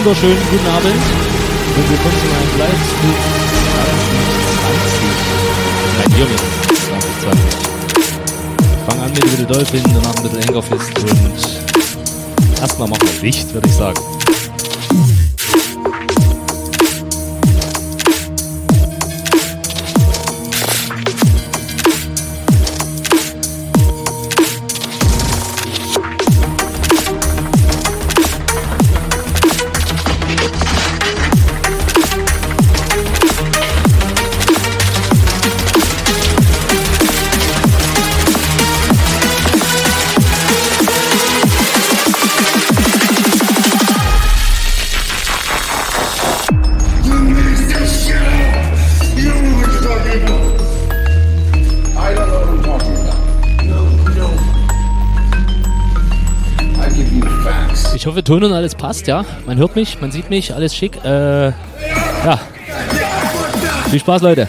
wunderschönen guten Abend und willkommen zu meinem Livestream 2020. Nein, Jürgen, 2020. Ich fange an mit Little Dolphin, danach mit Little Angerfist und erstmal machen wir Licht, würde ich sagen. Ton und alles passt, ja. Man hört mich, man sieht mich, alles schick. Äh, ja. Viel Spaß, Leute.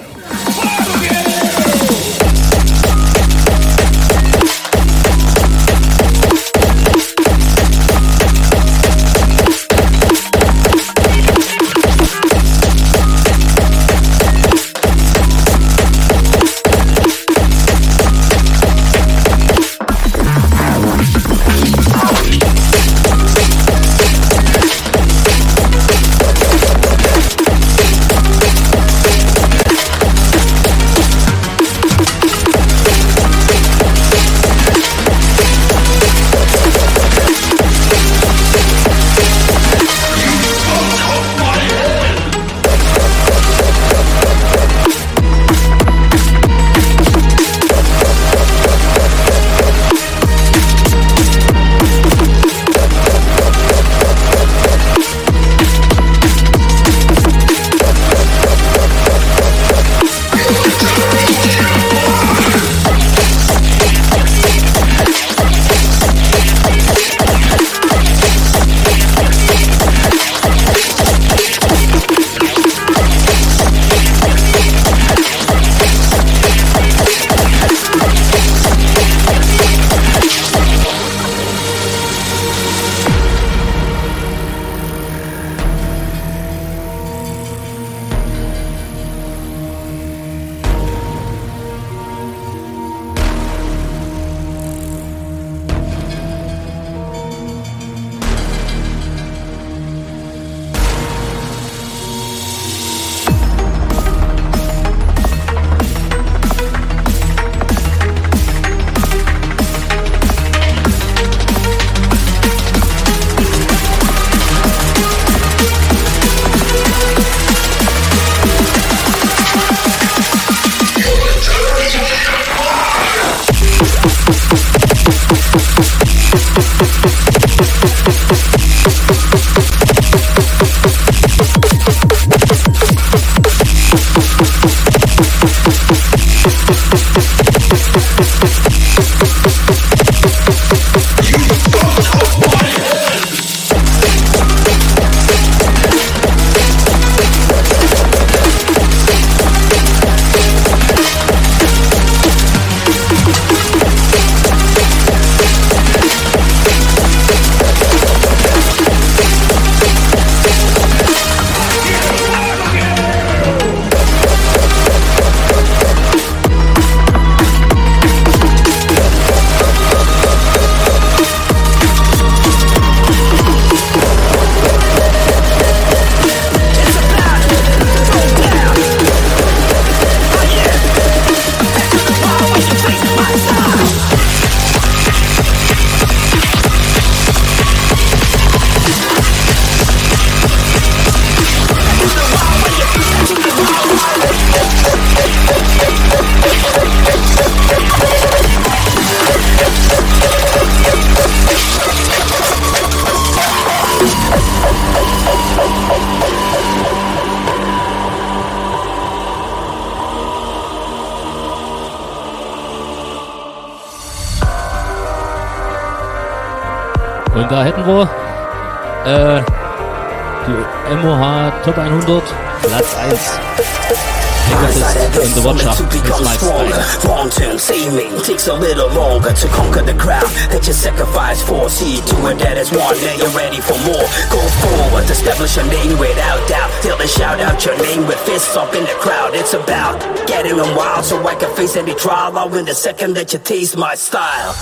Face any trial. I'll win the second that you taste my style.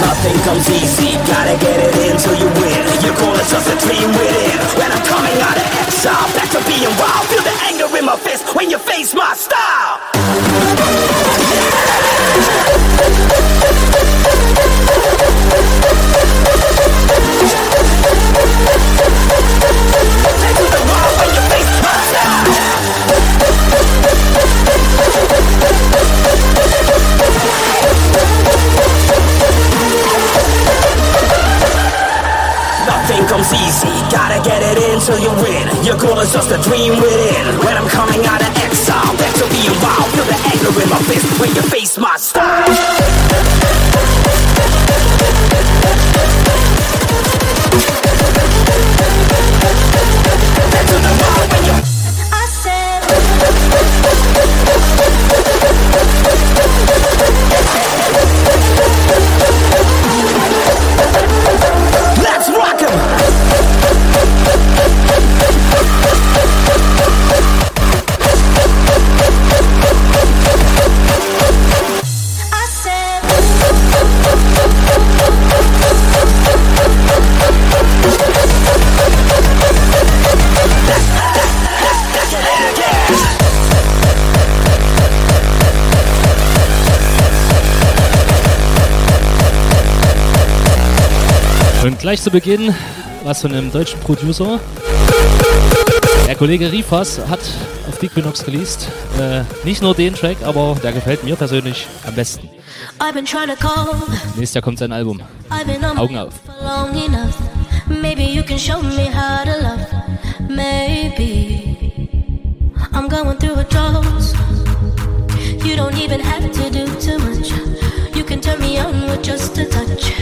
Nothing comes easy, gotta get it in till you win. Your goal is just a dream within. When I'm coming out of exile, back to being wild. Feel the anger in my fist when you face my style. Take gotta get it in till you win. Your goal is just a dream within. When I'm coming out of exile, back to being wild. Feel the anger in my fist when you face my style. Und gleich zu Beginn was von einem deutschen Producer. Der Kollege Rifas hat auf Equinox released. Äh, nicht nur den Track, aber der gefällt mir persönlich am besten. Nächstes Jahr kommt sein Album. Augen auf. Maybe you can show me how to love. Maybe I'm going through a drought. You don't even have to do too much. You can turn me on with just a touch,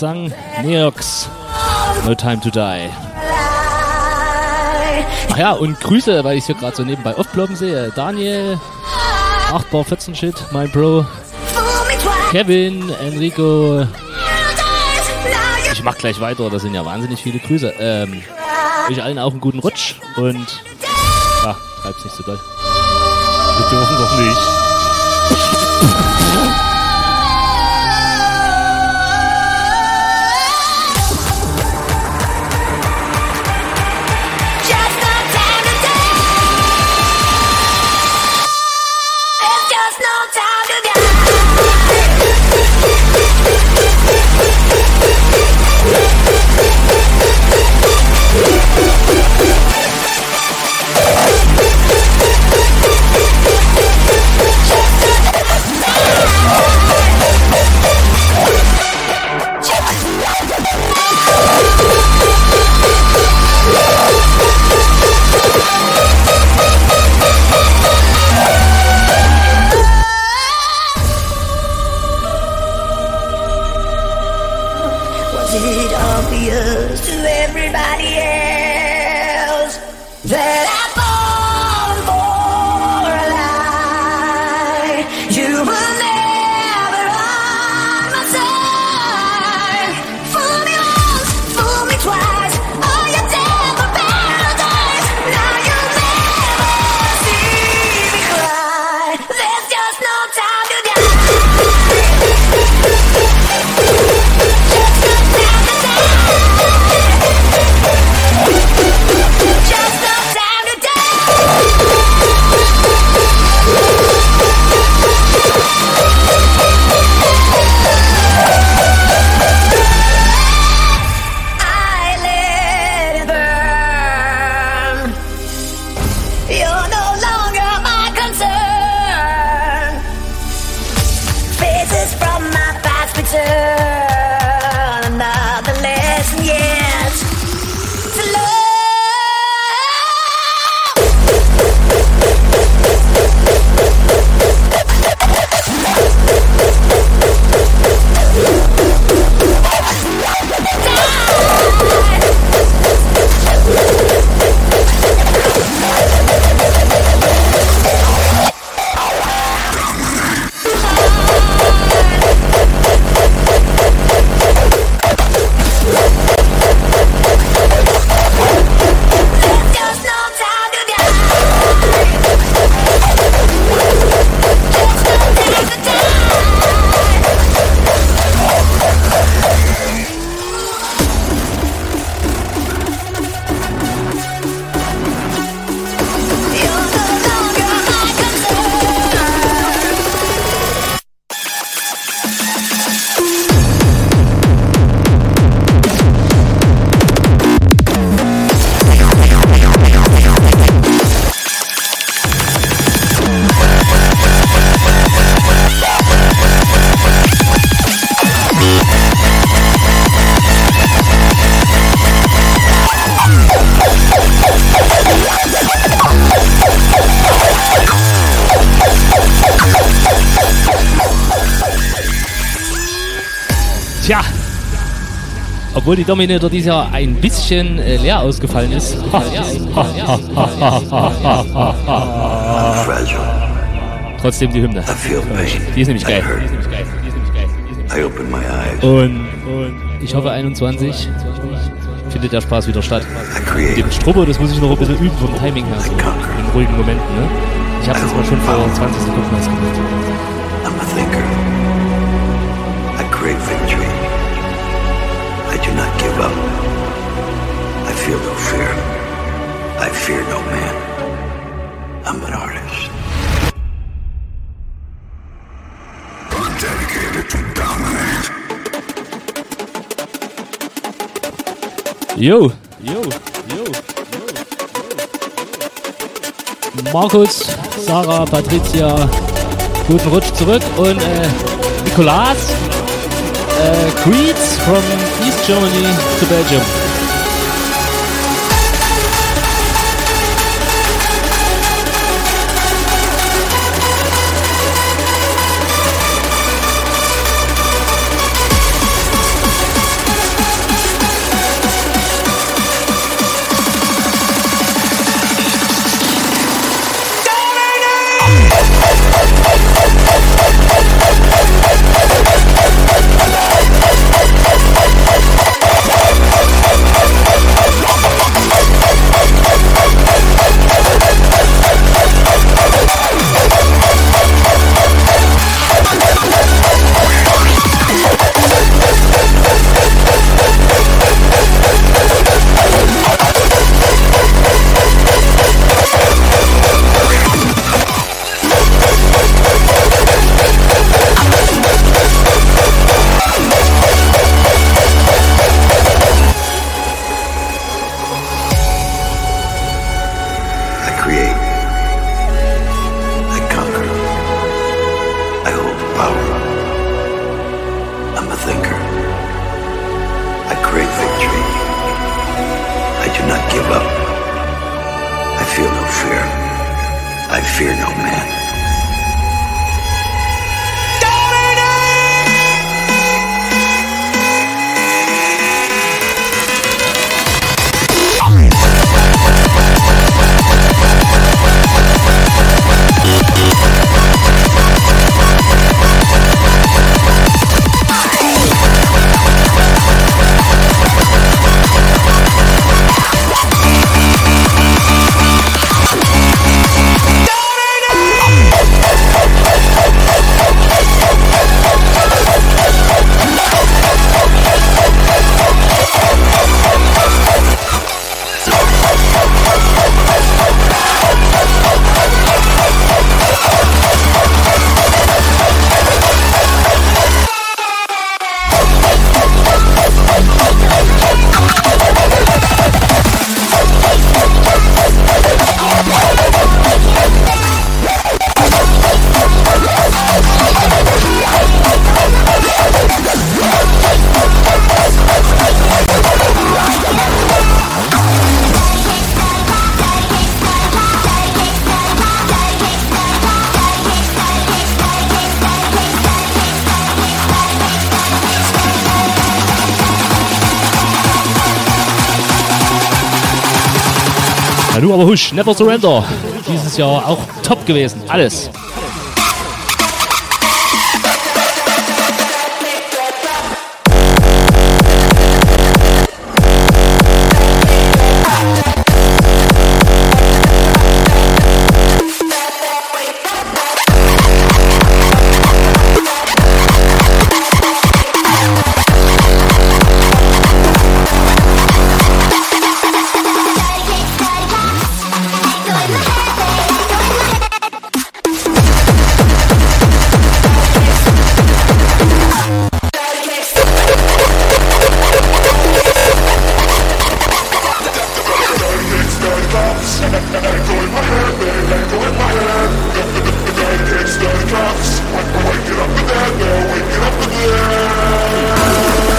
Gesang. Neox, No Time to Die. Ach ja, und Grüße, weil ich hier gerade so nebenbei aufploppen sehe. Daniel, 8 Bar 14 Shit, mein Bro. Kevin, Enrico. Ich mach gleich weiter, das sind ja wahnsinnig viele Grüße. Ähm, euch allen auch einen guten Rutsch und ja, treib's nicht so doll. Wir dürfen doch nicht. Obwohl die Dominator dieses Jahr ein bisschen äh, leer ausgefallen ist. Trotzdem die Hymne. Die ist nämlich geil. Und, ich hoffe 21 findet der Spaß wieder statt. Mit dem Strubber, das muss ich noch ein bisschen üben vom Timing her, so in ruhigen Momenten. Ne? Ich habe das mal schon vor 20 Sekunden erst feel no fear. I fear no man. I'm an artist. I'm dedicated to dominate. Yo, yo, yo. Markus, Sarah, Patricia, guten Rutsch zurück und äh, Nikolas, äh, Creeds from East Germany to Belgium. Never Surrender. Dieses Jahr auch top gewesen. Alles. Wake cops. Waking up the dead, they're waking up the dead.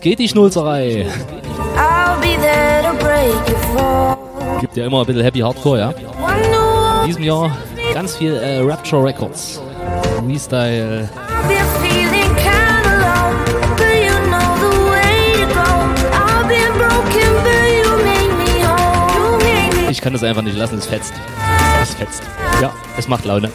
Los geht die Schnulzerei. Gibt ja immer ein bisschen Happy Hardcore, ja. In diesem Jahr ganz viel äh, Rapture Records. Restyle. Ich kann das einfach nicht lassen, es fetzt. Es fetzt. Ja, es macht Laune.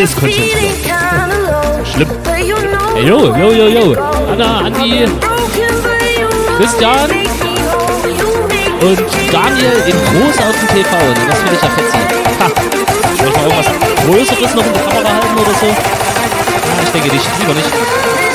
Alles konzentrieren. Schlimm. Hey, yo, yo, yo, yo. Anna, Andi, Christian und Daniel in groß auf dem TV. Das finde ich ja fetzig. Ha. Ich mal irgendwas Größeres noch in die Kamera halten oder so? Ich denke nicht. Lieber nicht.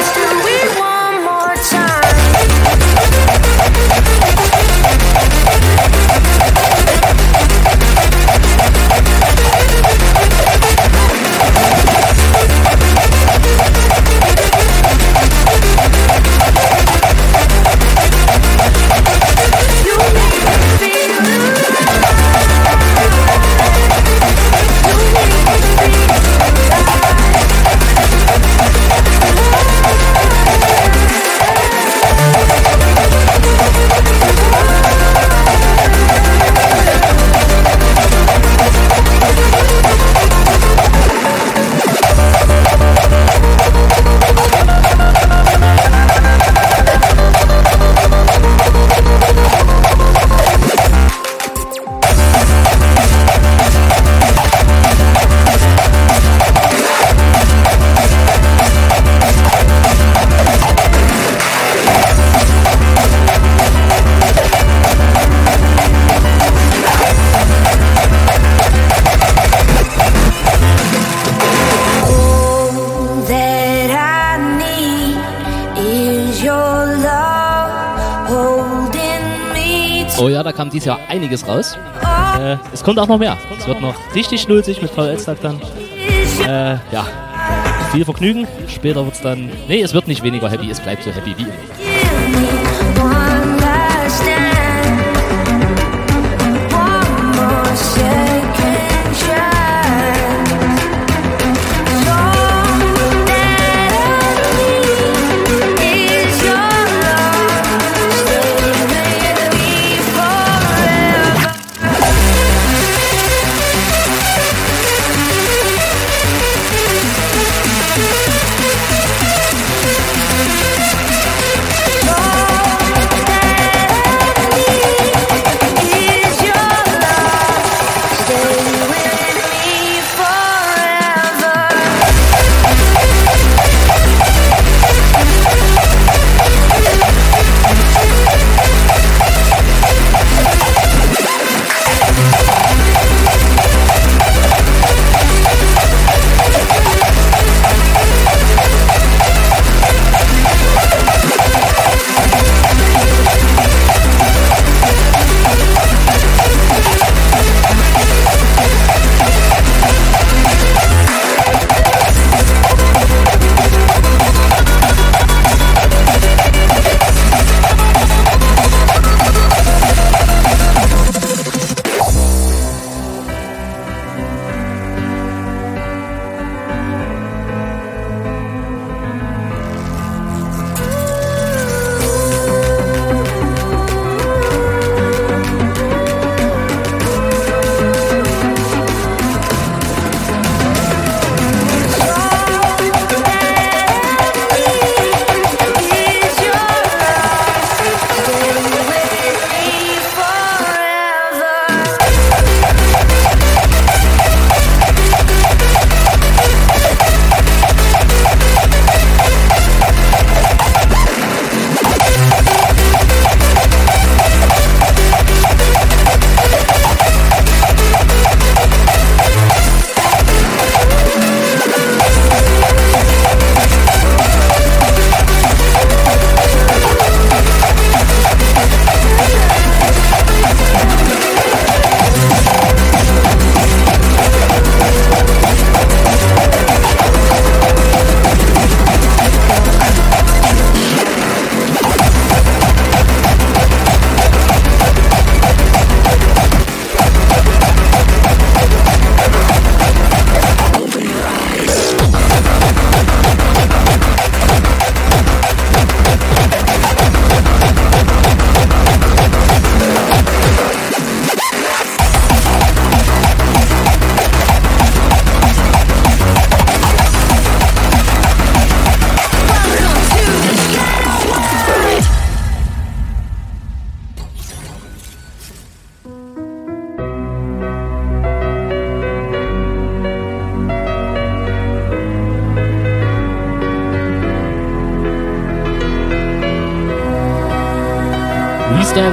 Dieses Jahr einiges raus. Äh, es kommt auch noch mehr. Es wird noch richtig schnulzig mit VL-Tag dann. Äh, ja, viel Vergnügen. Später wird es dann. Nee, es wird nicht weniger happy, es bleibt so happy wie immer.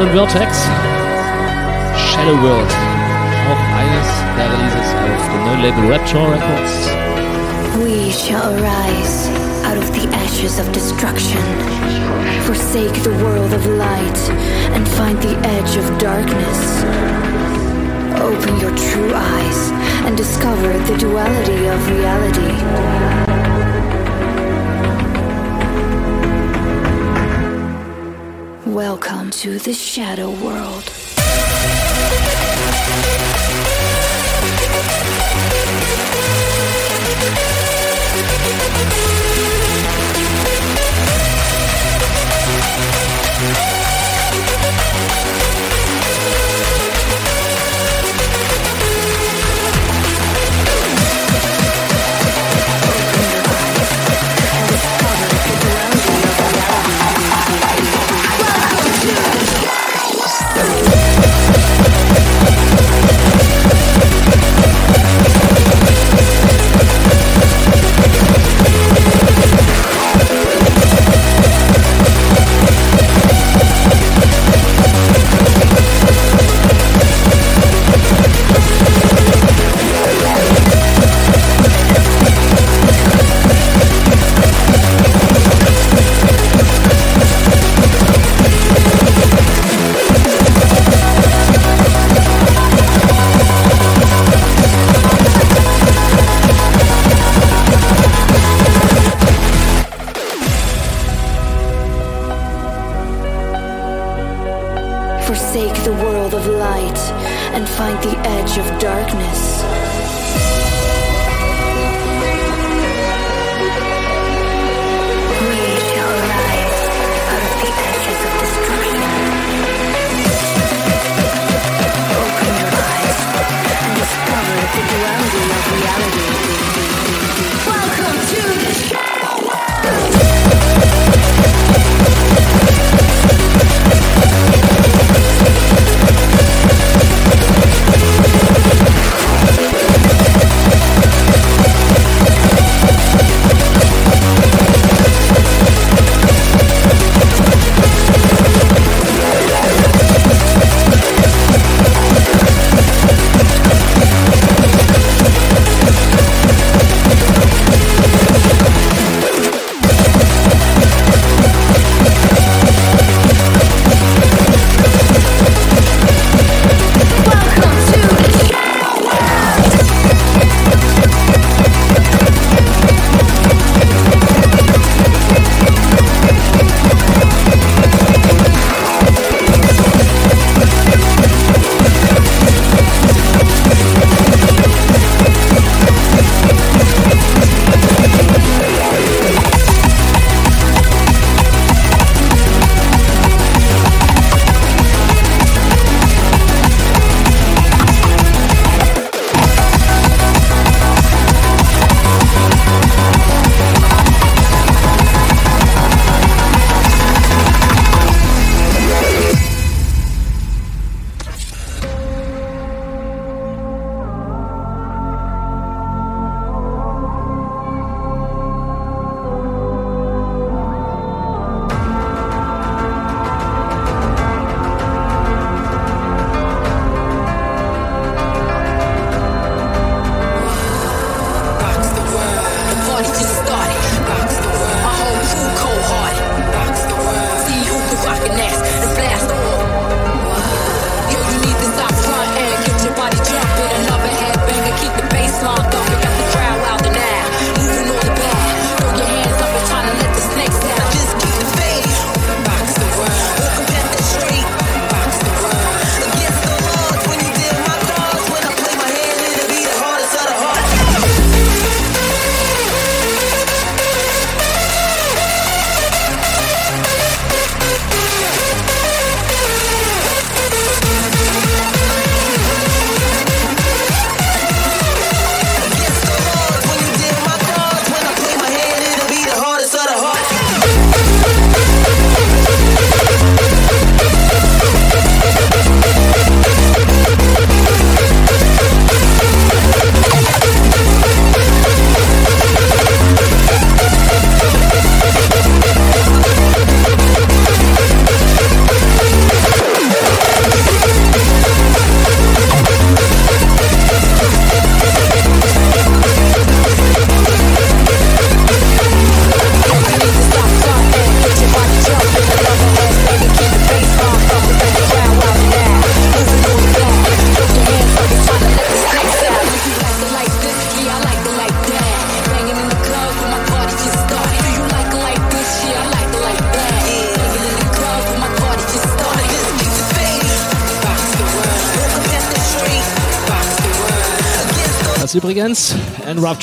Restyle Vertex. Shadow World. Auch eines der Releases auf dem neuen Label Rapture Records. We shall arise out of the ashes of destruction. Forsake the world of light and find the edge of darkness. Open your true eyes and discover the duality of reality. Welcome to the Shadow World.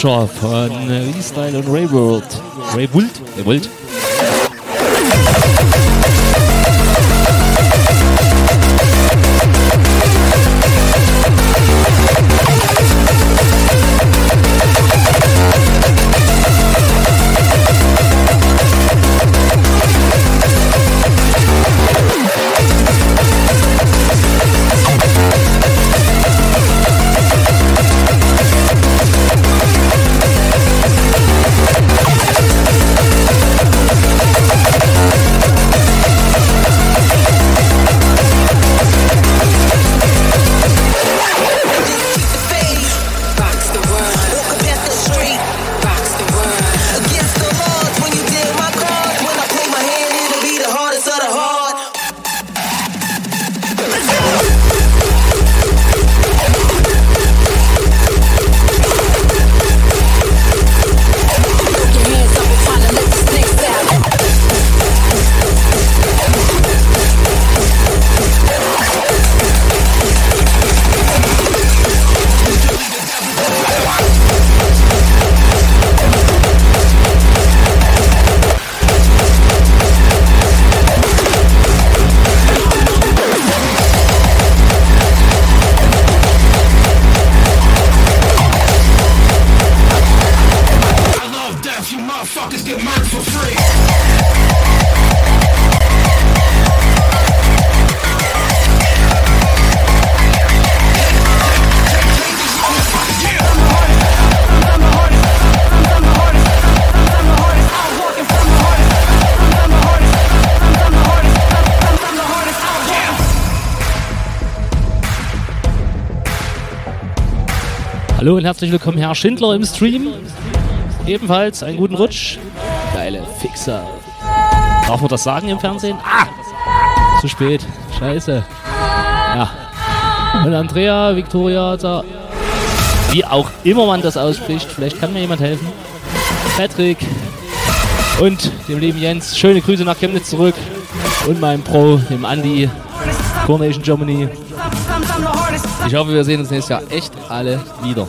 Rupture von Restyle und Ray World. Ray Wult? Ray Wult? Hallo und herzlich willkommen, Herr Schindler im Stream. Ebenfalls einen guten Rutsch. Geile Fixer. Darf man das sagen im Fernsehen? Ah! Zu spät. Scheiße. Ja. Und Andrea, Victoria, da. Wie auch immer man das ausspricht. Vielleicht kann mir jemand helfen. Patrick und dem lieben Jens. Schöne Grüße nach Chemnitz zurück. Und meinem Pro, dem Andi. Coronation Germany. Ich hoffe, wir sehen uns nächstes Jahr echt alle wieder.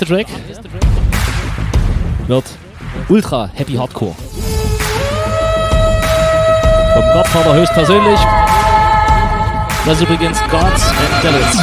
Der nächste Track wird ultra happy hardcore. Vom Godfather höchstpersönlich. Das ist übrigens Gods and Devils.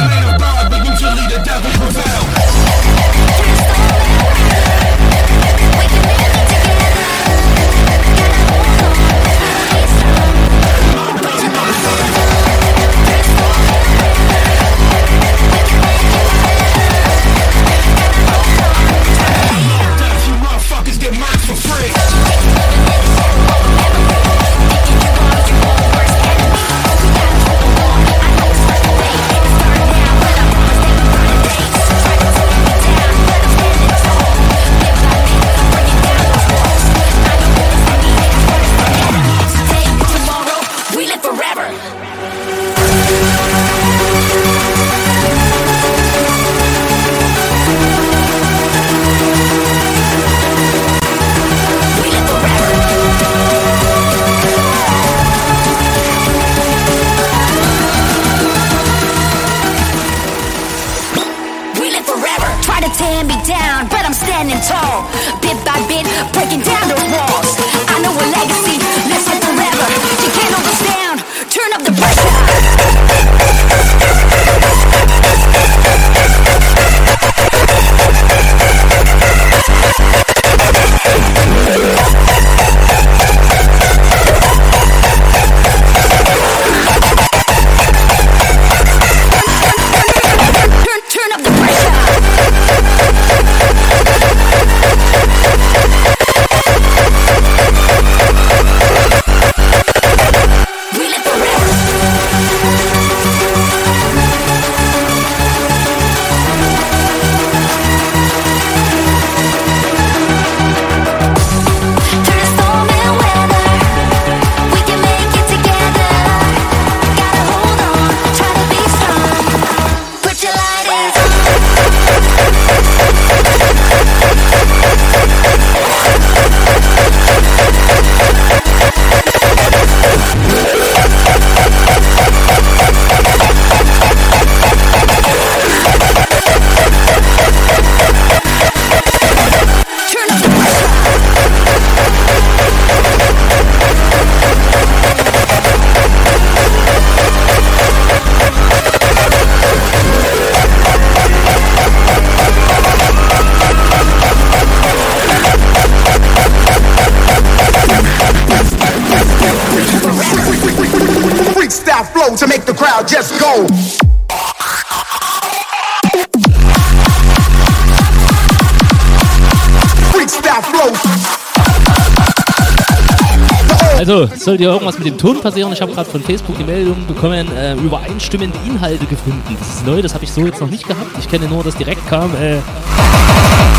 Es sollte irgendwas mit dem Ton passieren. Ich habe gerade von Facebook die Meldung bekommen, äh, übereinstimmende Inhalte gefunden. Das ist neu, das habe ich so jetzt noch nicht gehabt. Ich kenne nur, dass direkt kam, äh,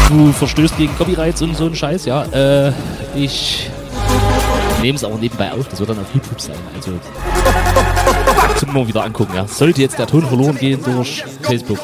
du verstößt gegen Copyrights und so ein Scheiß, ja. Äh, ich nehme es aber nebenbei auf, das wird dann auf YouTube sein. Also zum mal wieder angucken, ja. Sollte jetzt der Ton verloren gehen durch Facebook.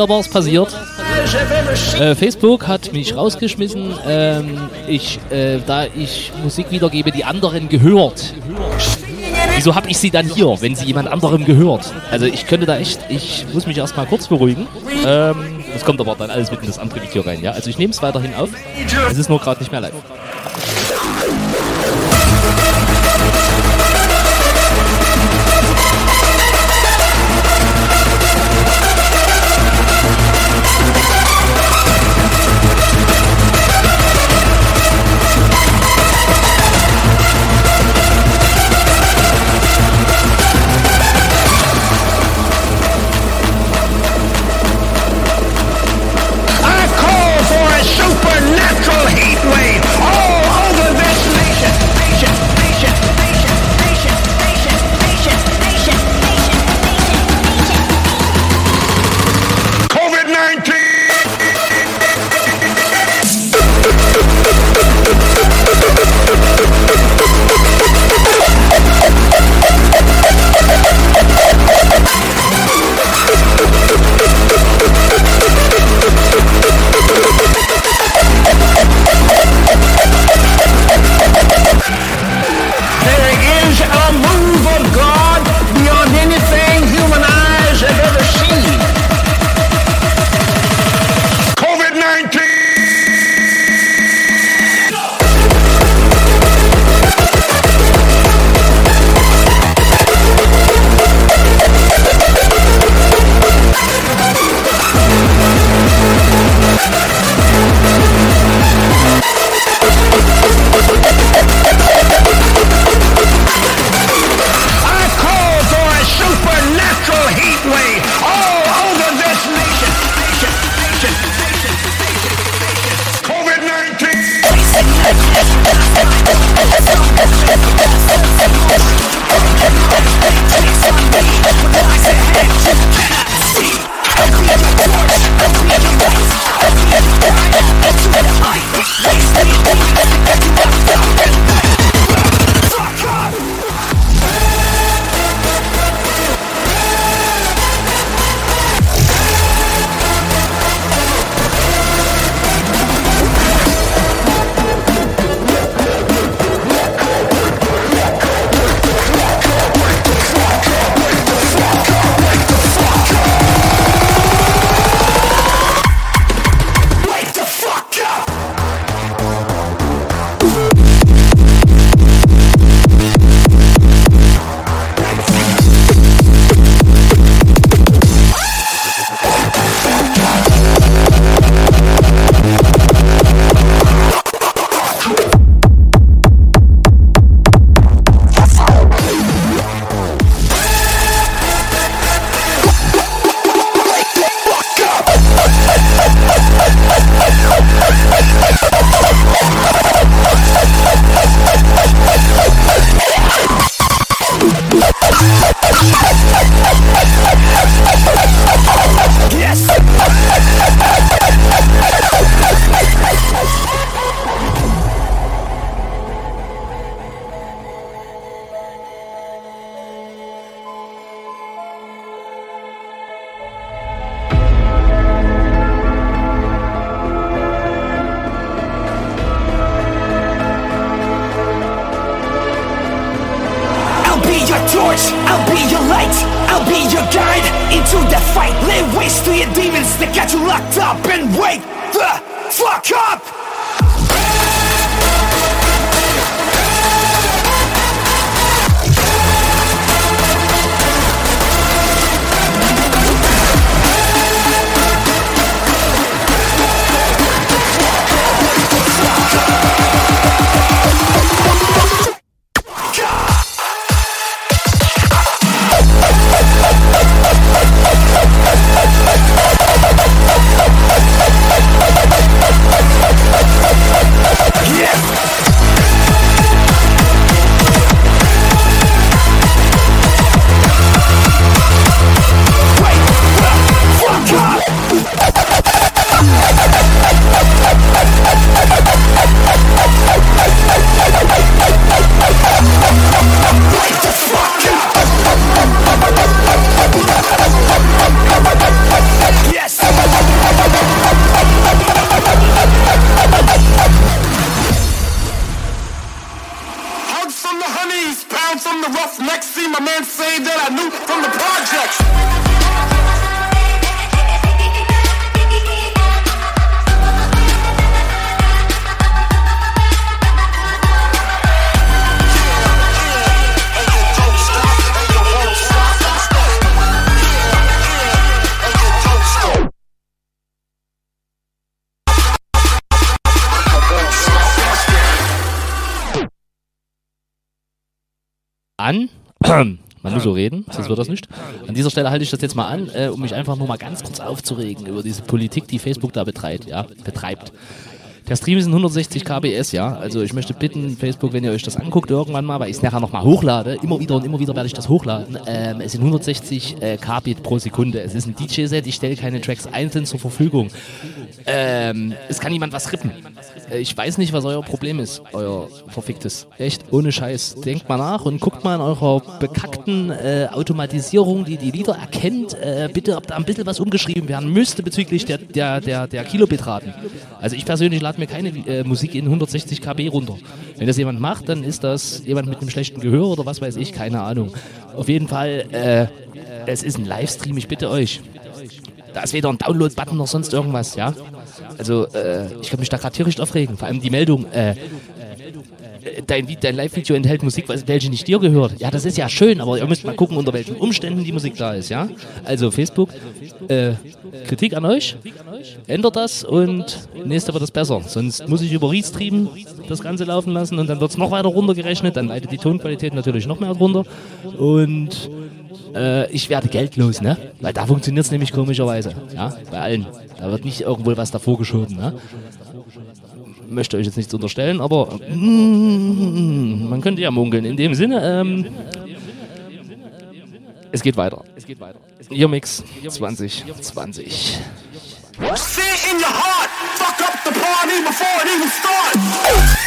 Da war's passiert. Äh, Facebook hat mich rausgeschmissen, ähm, ich, äh, da ich Musik wiedergebe, die anderen gehört. Wieso habe ich sie dann hier, wenn sie jemand anderem gehört? Also ich könnte da echt, ich muss mich erstmal kurz beruhigen. Ähm, Das kommt aber dann alles mit in das andere Video rein, ja? Also ich nehme es weiterhin auf. Es ist nur gerade nicht mehr live. Wird das nicht. An dieser Stelle halte ich das jetzt mal an, äh, um mich einfach nur mal ganz kurz aufzuregen über diese Politik, die Facebook da betreibt. Ja, betreibt. Der Stream ist in 160 kbs, ja. Also ich möchte bitten, Facebook, wenn ihr euch das anguckt irgendwann mal, weil ich es nachher nochmal hochlade, immer wieder und immer wieder werde ich das hochladen. Ähm, es sind 160 äh, kbit pro Sekunde. Es ist ein DJ-Set, ich stelle keine Tracks einzeln zur Verfügung. Ähm, es kann jemand was rippen. Äh, Ich weiß nicht, was euer Problem ist, euer verficktes. Echt, ohne Scheiß. Denkt mal nach und guckt mal in eurer bekackten äh, Automatisierung, die die Lieder erkennt, äh, bitte, ob da ein bisschen was umgeschrieben werden müsste bezüglich der, der, der, der Kilobitraten. Also ich persönlich lade mir keine äh, Musik in 160 kb runter. Wenn das jemand macht, dann ist das jemand mit einem schlechten Gehör oder was weiß ich, keine Ahnung. Auf jeden Fall, äh, es ist ein Livestream, ich bitte euch. Da ist weder ein Download-Button noch sonst irgendwas, ja. Also, äh, ich kann mich da gerade tierisch aufregen. Vor allem die Meldung, äh, dein, Vi- dein Live-Video enthält Musik, welche nicht dir gehört. Ja, das ist ja schön, aber ihr müsst mal gucken, unter welchen Umständen die Musik da ist, ja. Also, Facebook, äh, Kritik an euch, ändert das und nächste wird es besser. Sonst muss ich über Restream das Ganze laufen lassen und dann wird es noch weiter runtergerechnet, dann leidet die Tonqualität natürlich noch mehr drunter und äh, ich werde geldlos, ne? Weil da funktioniert es nämlich komischerweise, ja, bei allen. Da wird nicht irgendwo was davor geschoben, ne? Möchte euch jetzt nichts unterstellen, aber mm, man könnte ja munkeln. In dem Sinne, ähm, es geht weiter. Ihr Mix 2020. Say it in your heart. Fuck up the party before it even starts.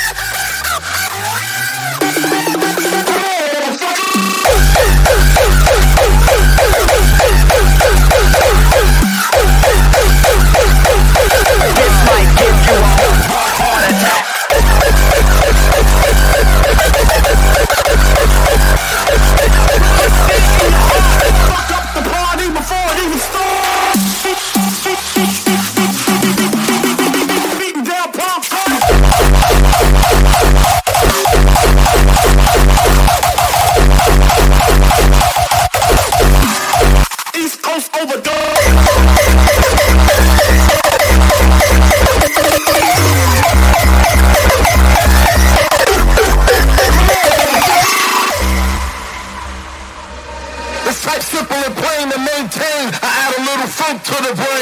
Little funk to the brain.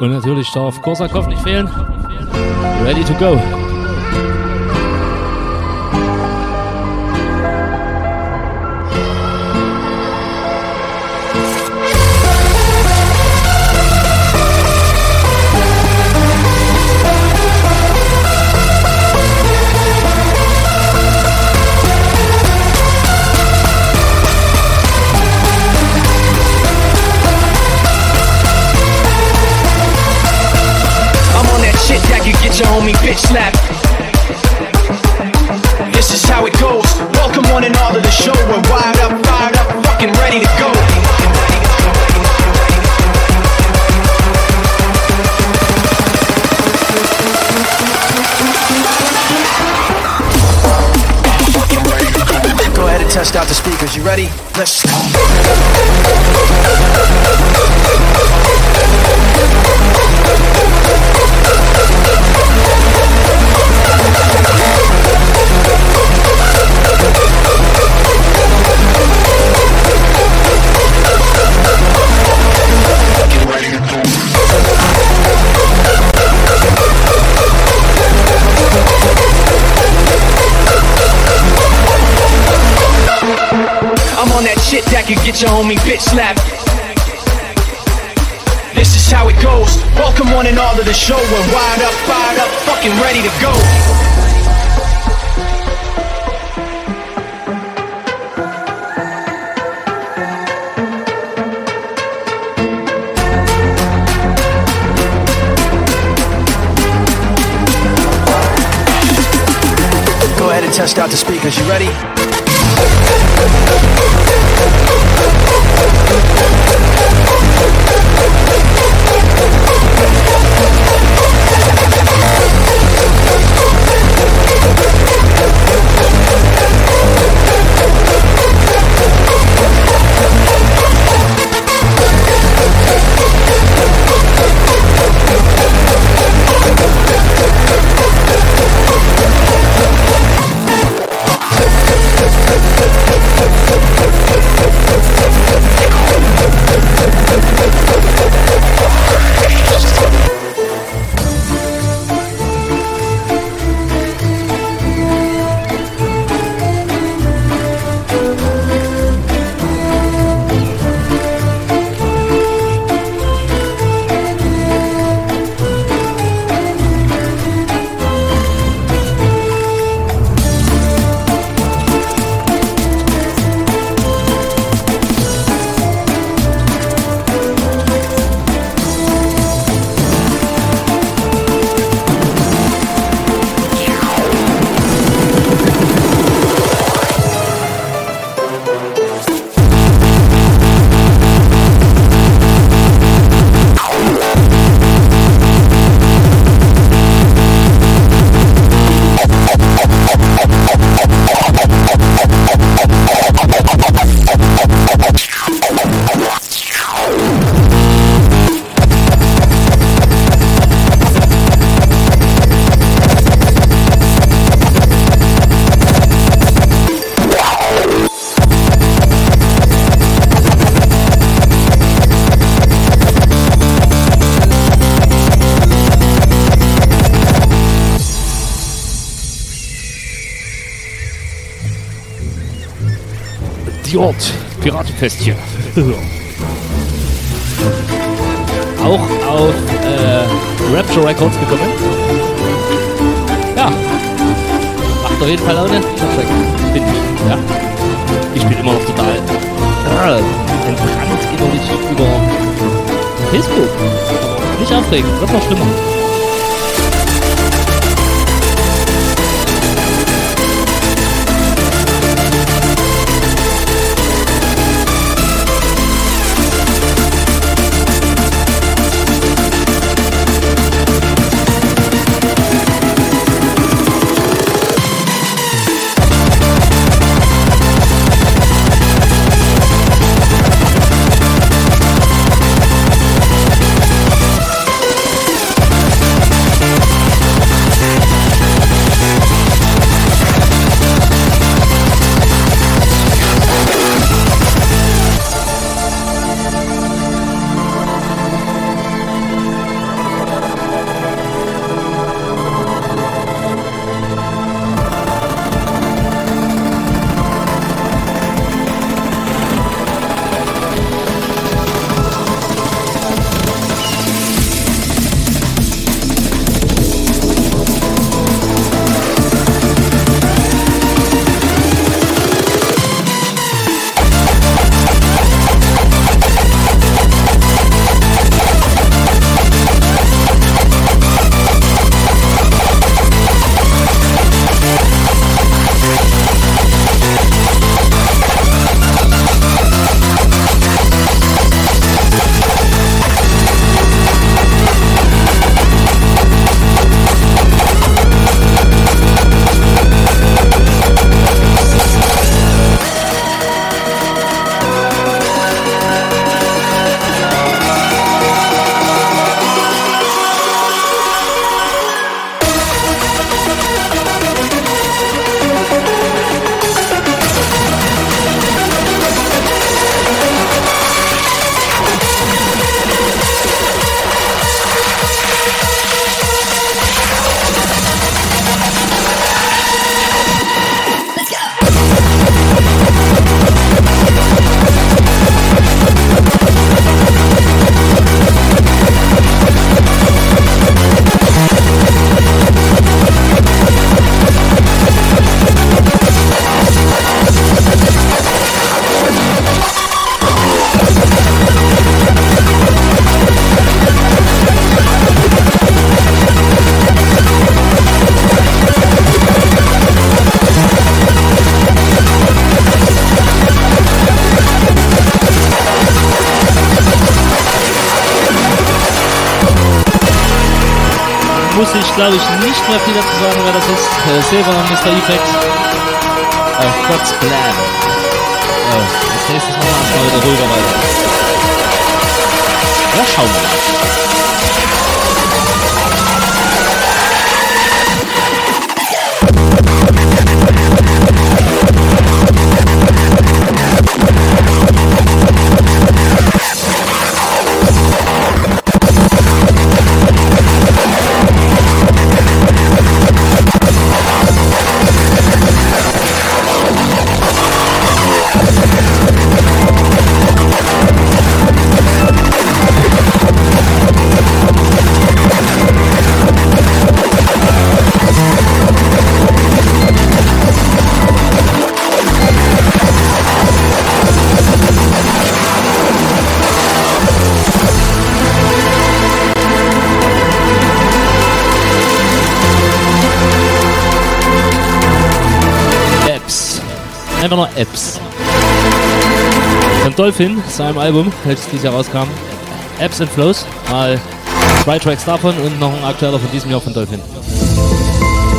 Und natürlich darf Korsakov nicht fehlen. Ready to go. Bitch slapped. This is how it goes. Welcome one and all to the show. We're wired up, fired up, fucking ready to go. Go ahead and test out the speakers. You ready? That could get your homie bitch slapped. This is how it goes. Welcome one and all to the show. We're wired up, fired up, fucking ready to go. Go ahead and test out the speakers. You ready? Piratenfestchen. Auch auf äh, Rapture Records gekommen. Ja. Macht auf jeden Fall Laune. Finde ich. Ja. Ich bin immer noch total ja, entbrannt innerlich über Facebook. Nicht aufregen, wird noch schlimmer. Effect. Äh, God's Plan. Äh, als nächstes machen wir erstmal wieder ruhiger weiter. Ja, schauen wir mal. Nur Apps. Von Dolphin, seinem Album, welches dieses Jahr rauskam. Apps and Flows. Mal zwei Tracks davon und noch ein aktueller von diesem Jahr von Dolphin.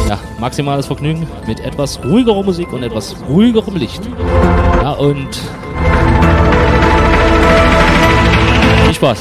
Ja, maximales Vergnügen mit etwas ruhigerer Musik und etwas ruhigerem Licht. Ja, und viel Spaß.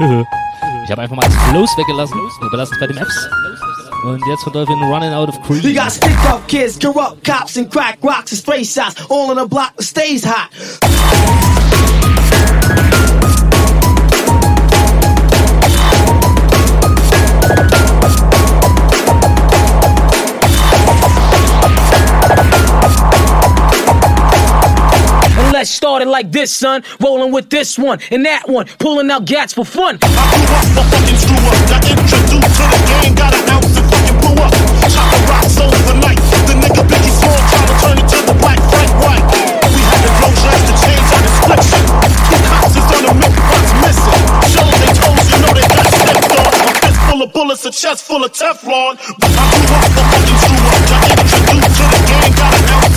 Ich habe einfach mal das Flows weggelassen. Wir belassen es bei den Apps. Und jetzt von Dolphin Running Out of You Cream. got stick up kids, corrupt cops, and crack rocks and stray shots, all in a block that stays hot. Let's start it like this, son. Rolling with this one and that one, pulling out gats for fun. I grew up, but fucking screw. Got introduced to the game, got an ounce of fucking brew up. Chop a rock, the night. The nigga Biggie Small trying to turn into the black Frank White. We had to to change our description. The cops on the milk box missing. Show they told you know they got stepped on. A fist full of bullets, a chest full of Teflon. I grew up, but fucking screw up. Got introduced to the game, got an ounce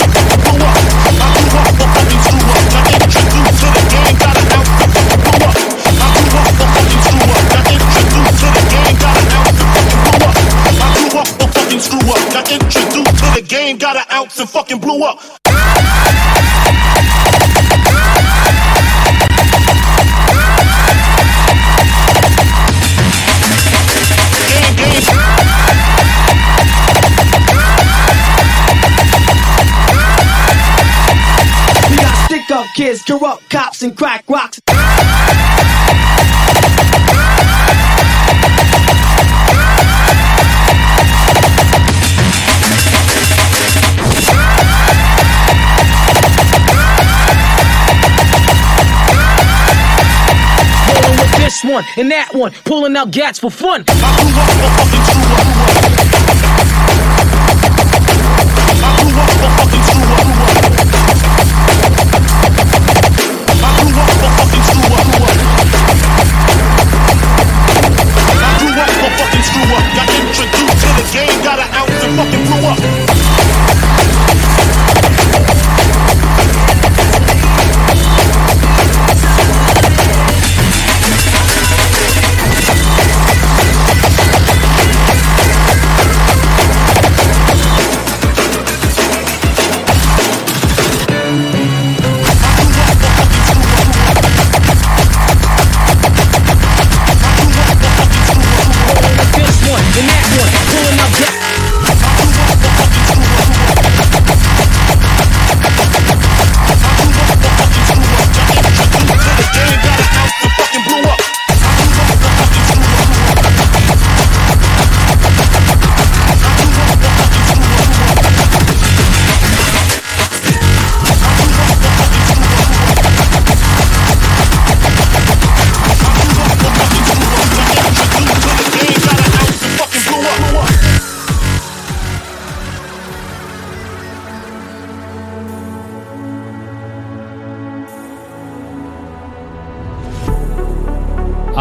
introduced to the game, got an ounce and fucking blew up. We got stick up kids, corrupt cops, and crack rocks. One and that one, pulling out gats for fun. Got introduced to the game, got an ounce and fucking blew up.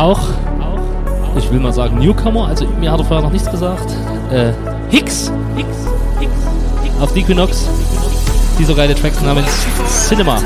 Auch, ich will mal sagen Newcomer, also mir hat er vorher noch nichts gesagt. Äh, Hicks. Hicks. Hicks. Hicks. Auf Equinox. Dieser geile Track namens Cinema.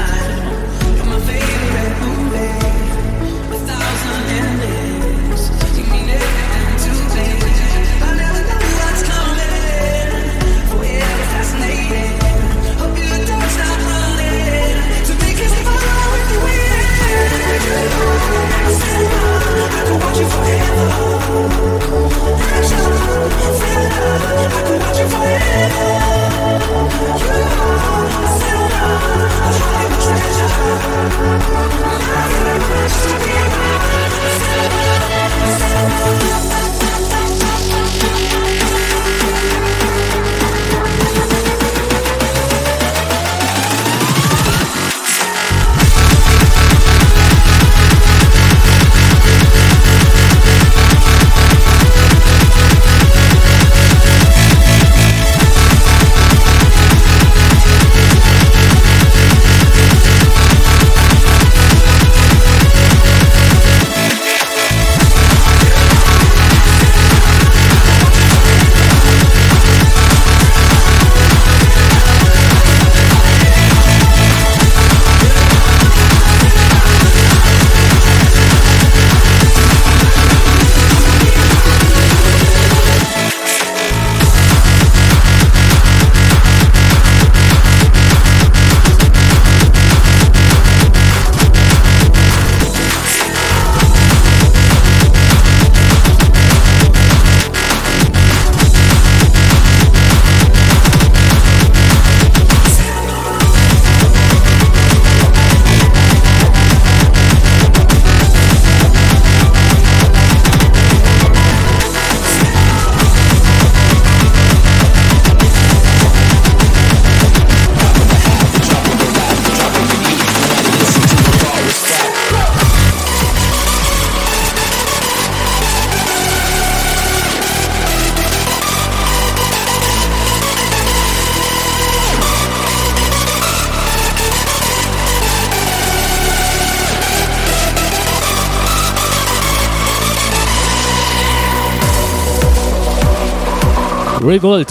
Revolt,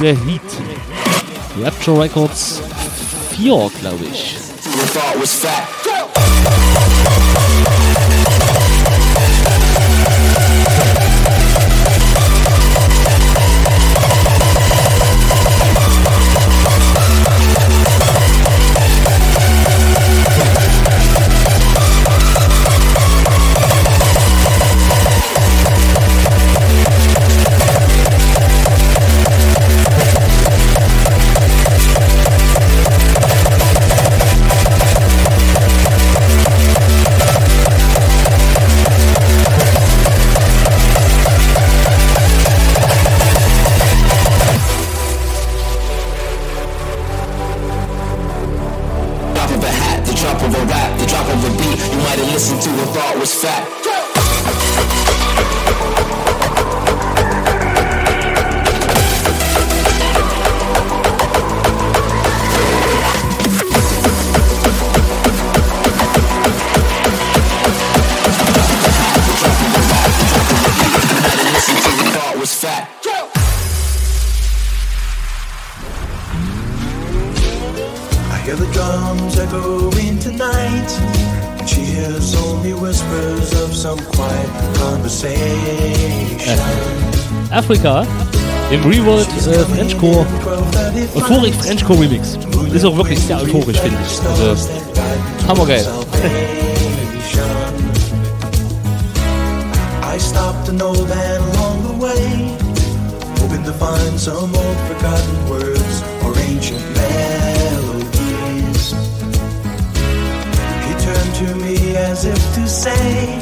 der Heat. Rapture Records 4, glaube ich. Afrika im Revolt äh, Frenchcore, Euphoric Frenchcore Remix. Ist auch wirklich sehr euphorisch, finde ich. Also, hammergeil. I stopped an old man along the way, hoping to find some old forgotten words or ancient melodies. He turned to me as if to say,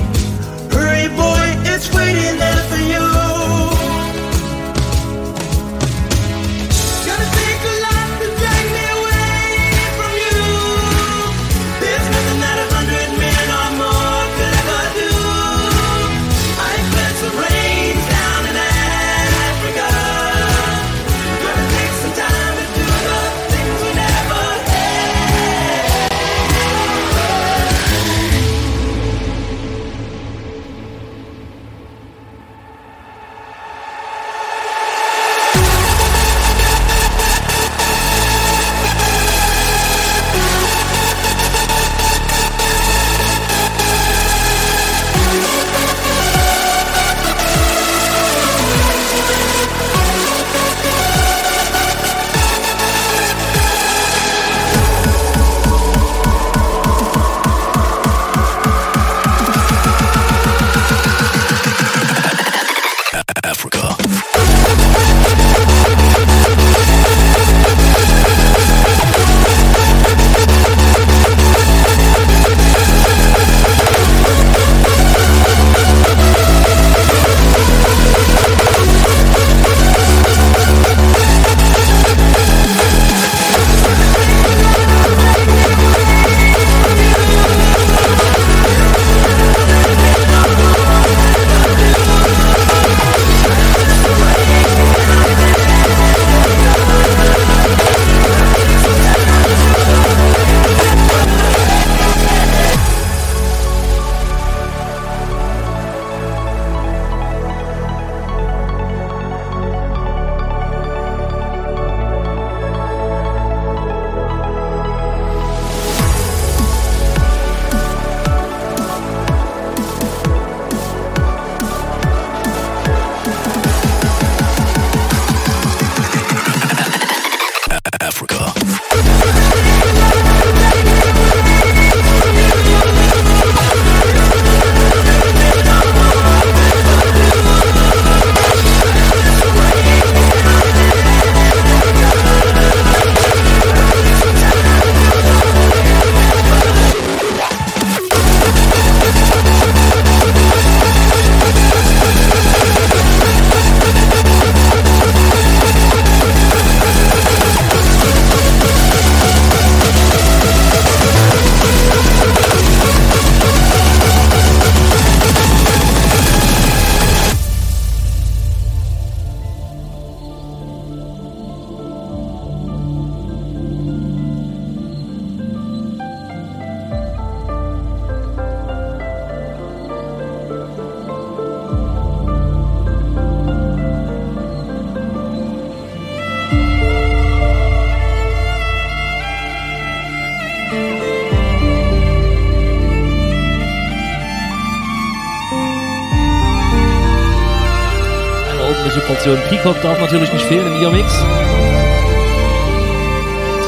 Peacock darf natürlich nicht fehlen in ihrem Mix.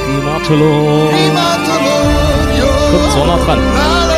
Trimatolo. Kommt so nah dran.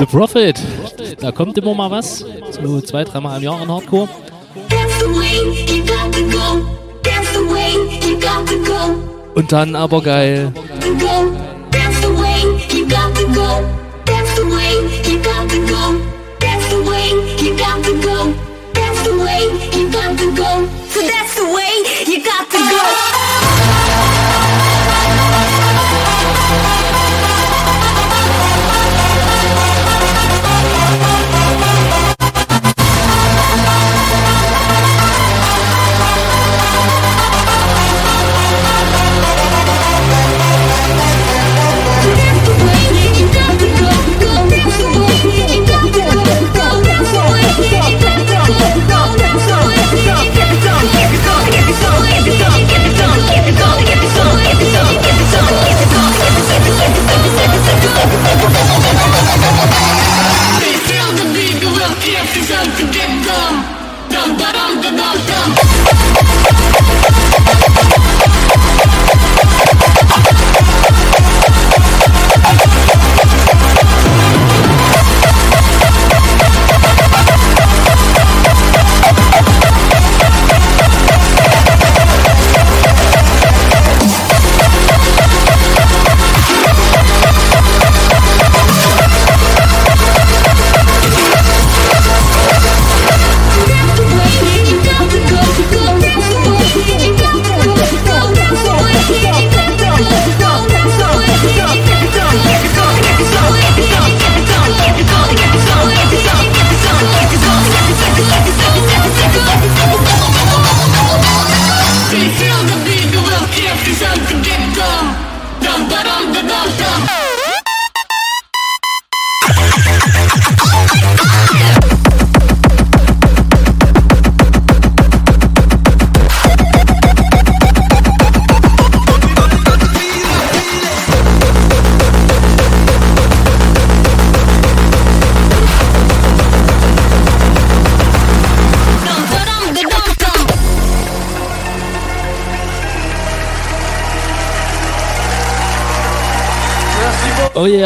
The Prophet. Da kommt immer mal was. So zwei, dreimal im Jahr in Hardcore. Und dann aber geil. So that's the way you got to go. Don't get them, don't get them, don't get them.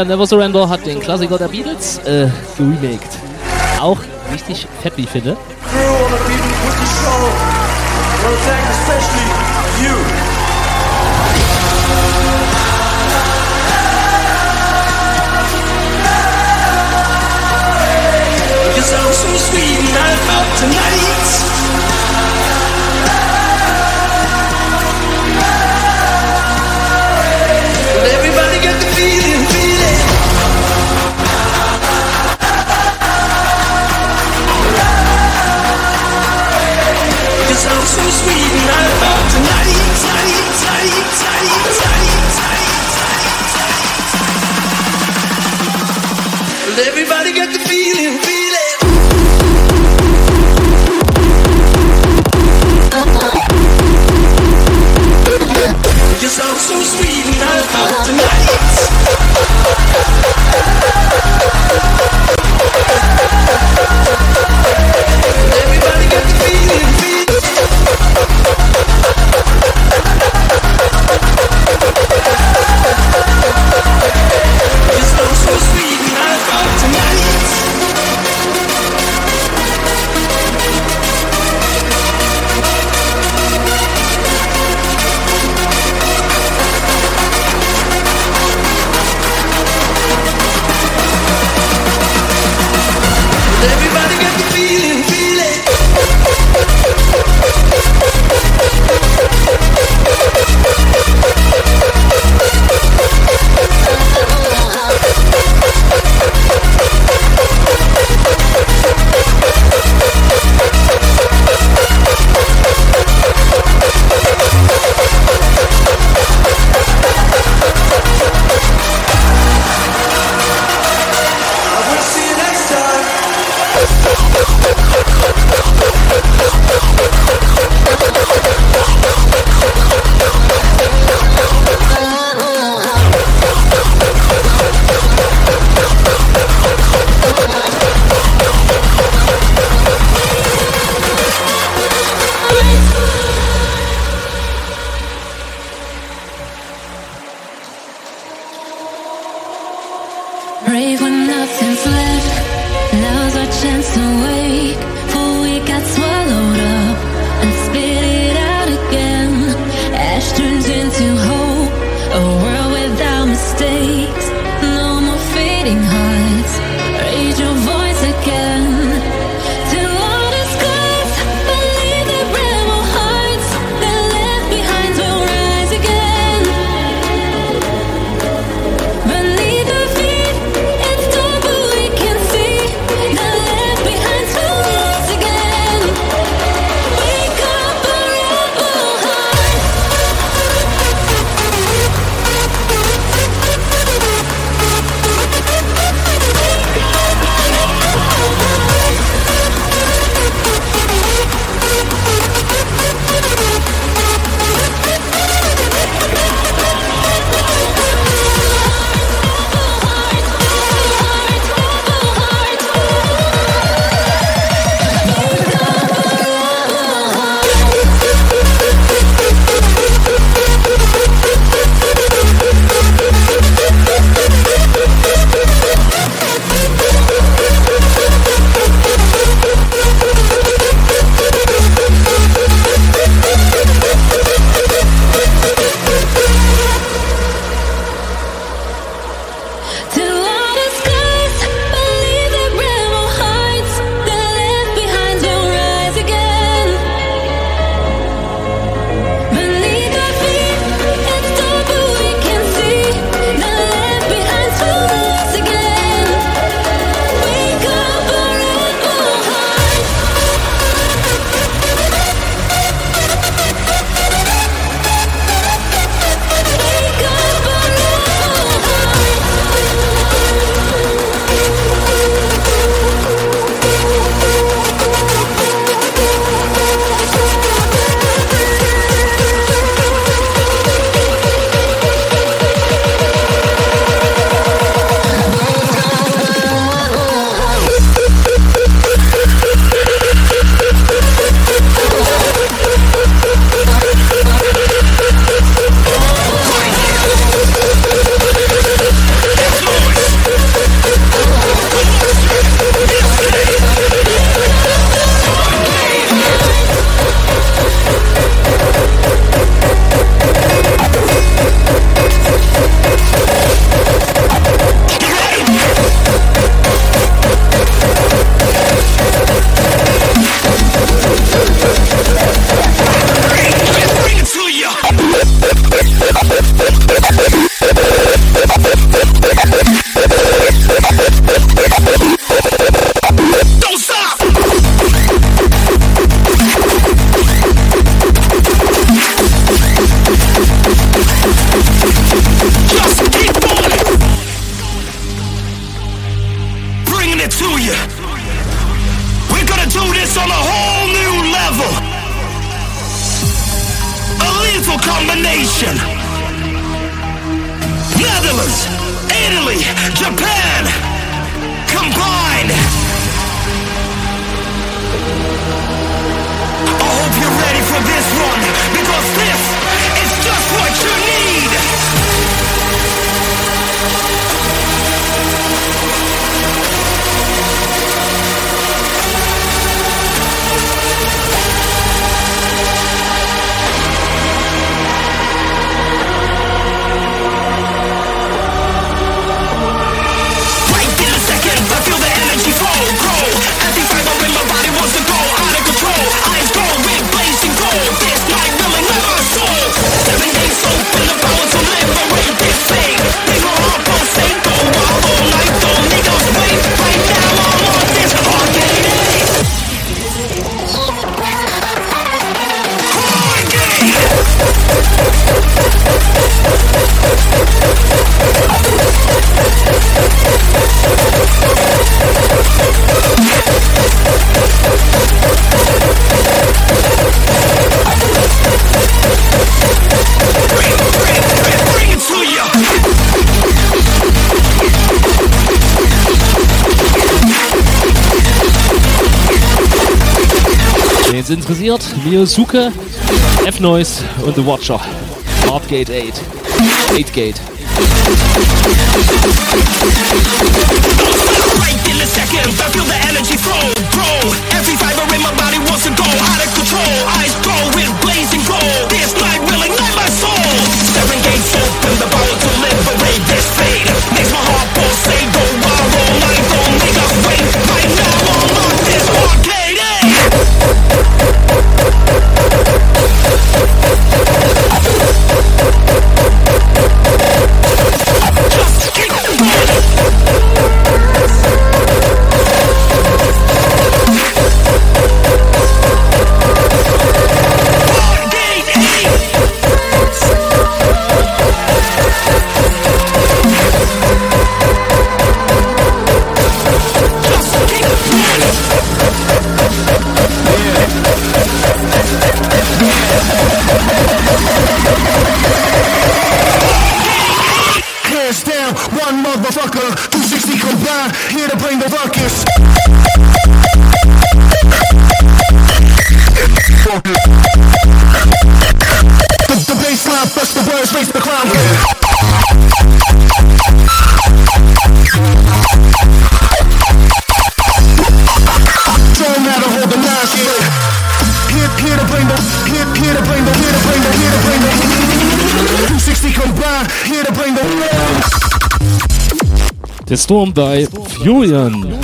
äh, Never Surrender hat den Klassiker der Beatles äh, geremaked. Auch richtig fett, wie ich finde. hört Miyosuke, F-Noise und The Watcher. Hardgate 8. 8 Gate. Right in second, I feel the energy. Storm by Julian.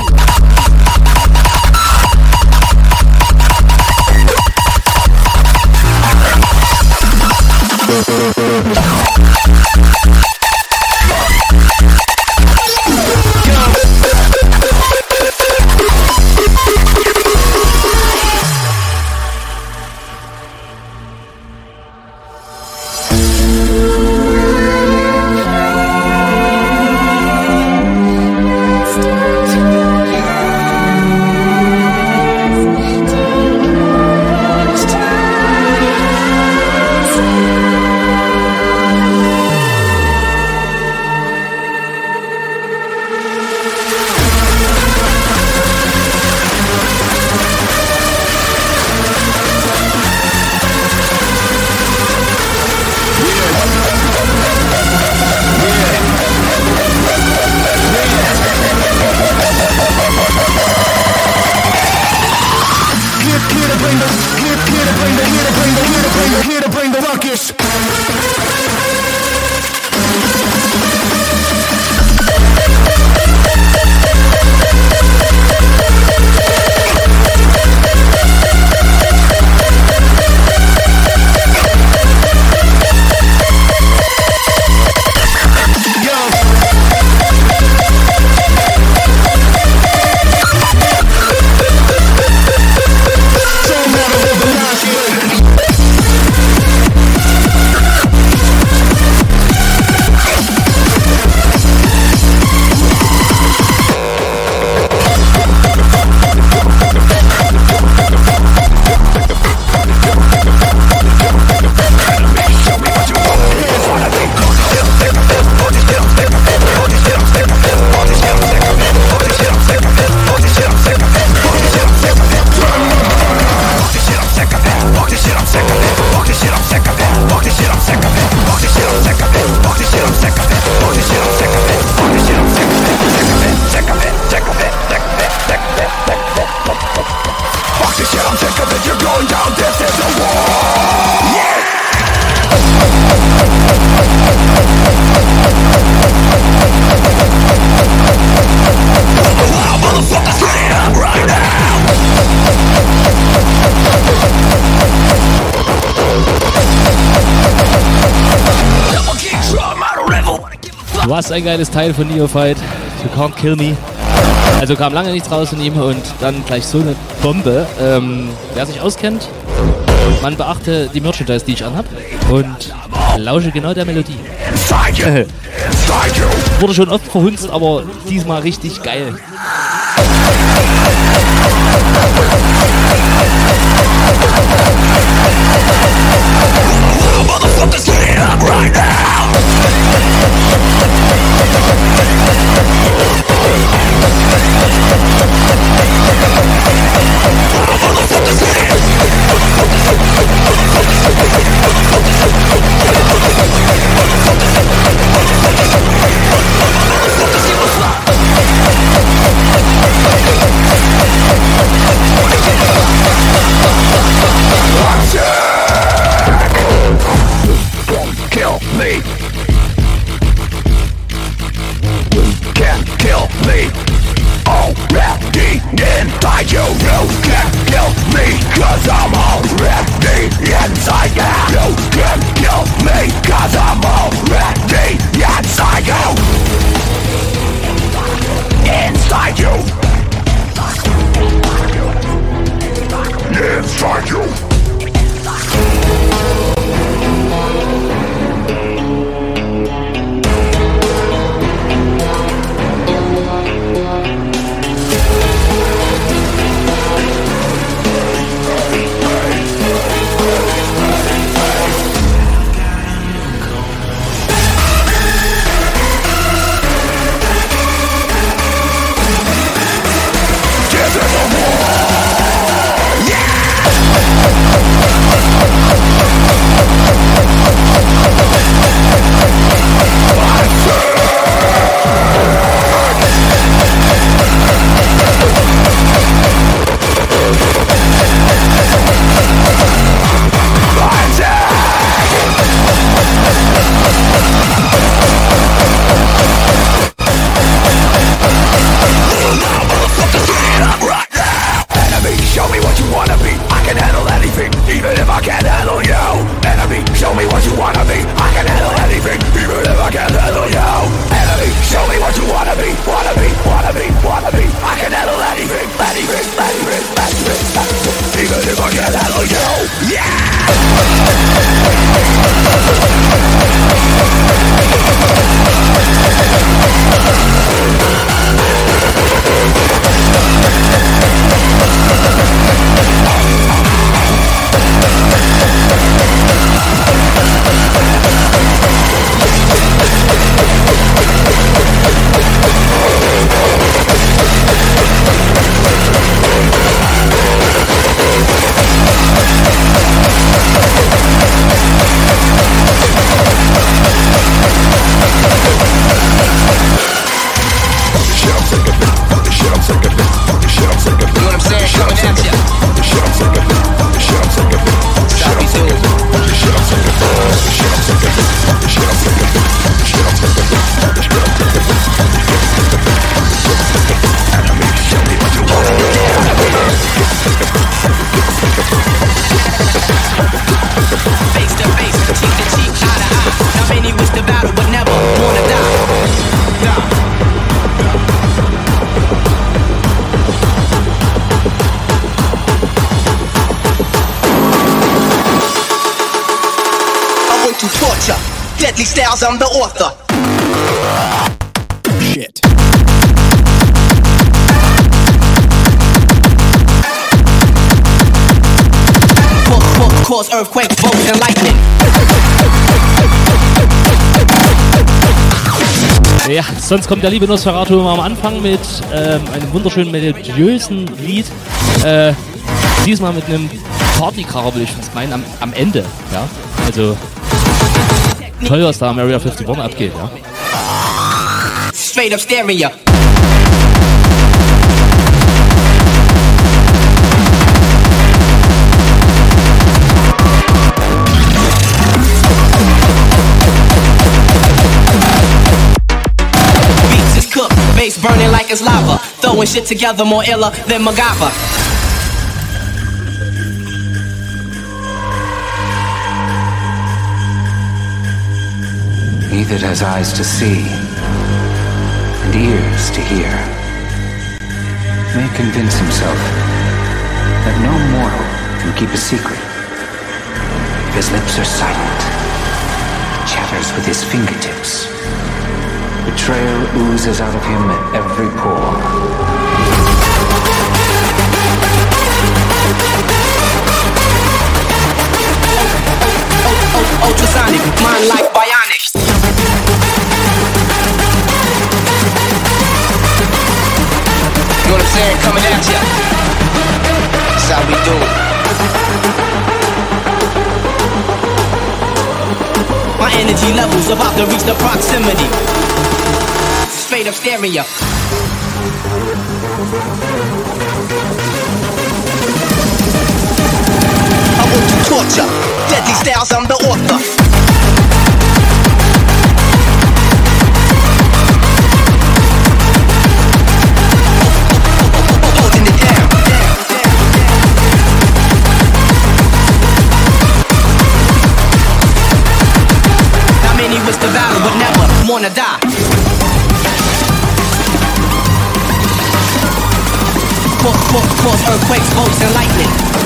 Geiles Teil von Neophyte. You can't kill me. Also kam lange nichts raus von ihm und dann gleich so eine Bombe. Ähm, wer sich auskennt, man beachte die Merchandise, die ich anhab und lausche genau der Melodie. Wurde schon oft verhunzt, aber diesmal richtig geil. Motherfuckers, get up right now! Up! Sonst kommt der liebe Nosferatu immer am Anfang mit ähm, einem wunderschönen melodiösen Lied. Äh, diesmal mit einem Partykracher, würde ich fast meinen, am, am Ende. Ja, also toll, was da am Area 51 abgeht. Ja. Straight up stereo. burning like it's lava. Throwing shit together more iller than Magava. He that has eyes to see and ears to hear may convince himself that no mortal can keep a secret. His lips are silent, chatters with his fingertips. Betrayal oozes out of him at every pore. ultrasonic, mind like bionic. You know what I'm saying? Coming at ya. That's how we do it. My energy levels about to reach the proximity. Straight up stereo. I want to torture. Deadly styles, I'm the author. cause earthquakes, bombs, and lightning.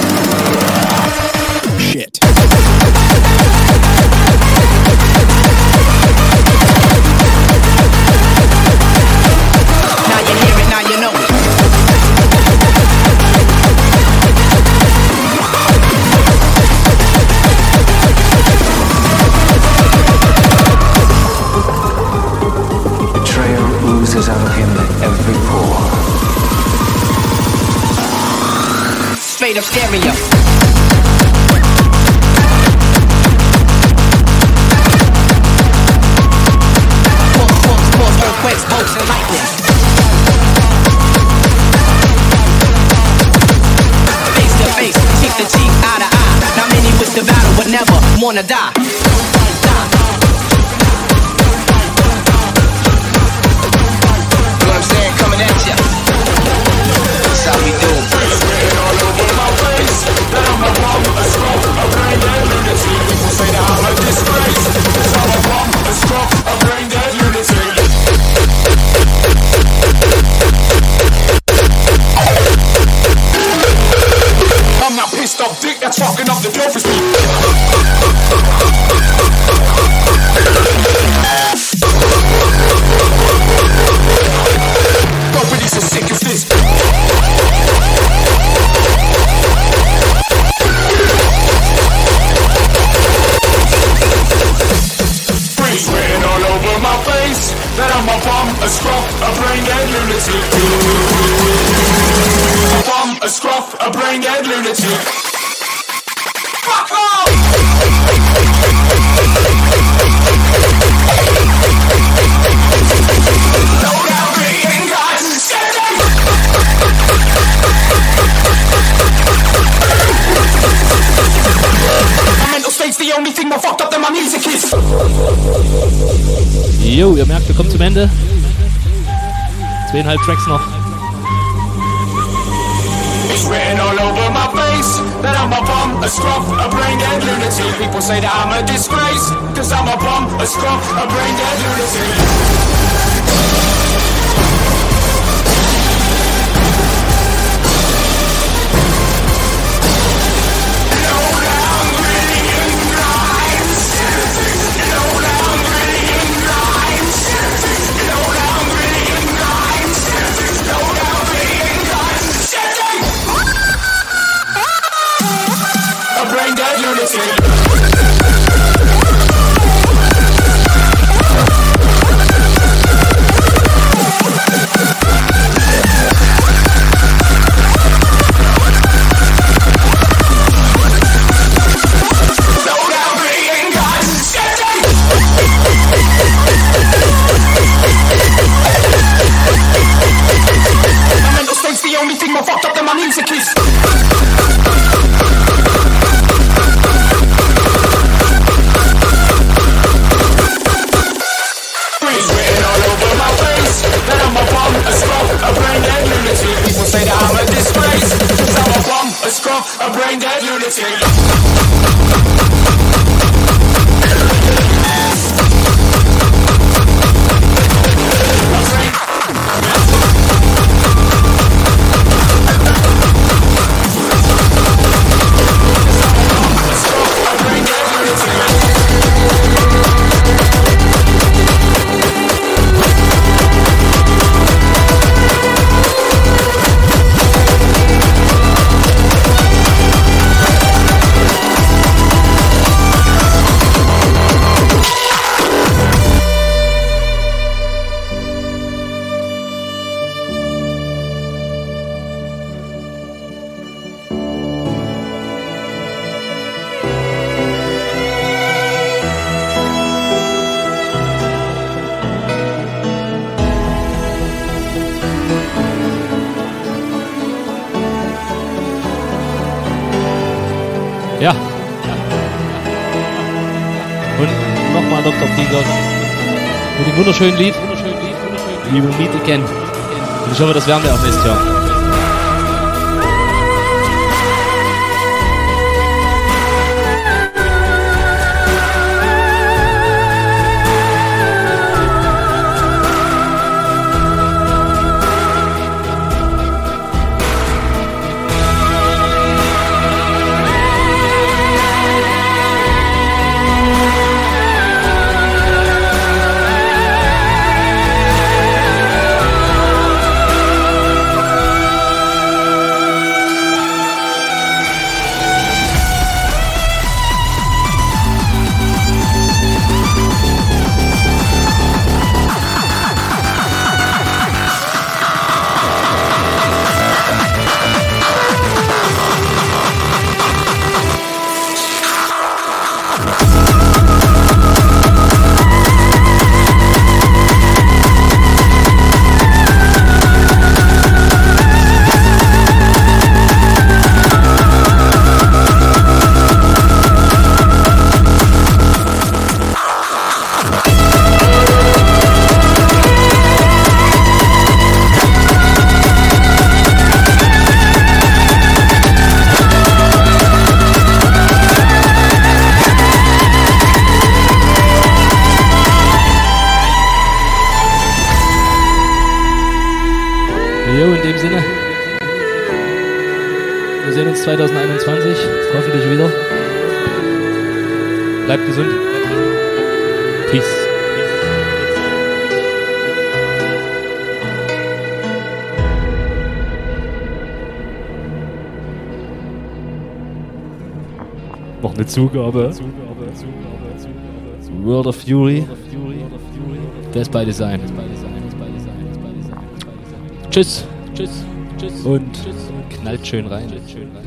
stereo. Wir kommen zum Ende. Zweieinhalb Tracks noch. It's written all over my face that I'm a bum, a scruff, a brain dead lunatic. People say that I'm a disgrace, cause I'm a bum, a scruff, a brain dead lunatic. Das werden wir auch nächstes Jahr. Zugabe. World of Fury. Death by Design. Tschüss. Tschüss. Tschüss. Und knallt schön rein. Rein. Schön rein.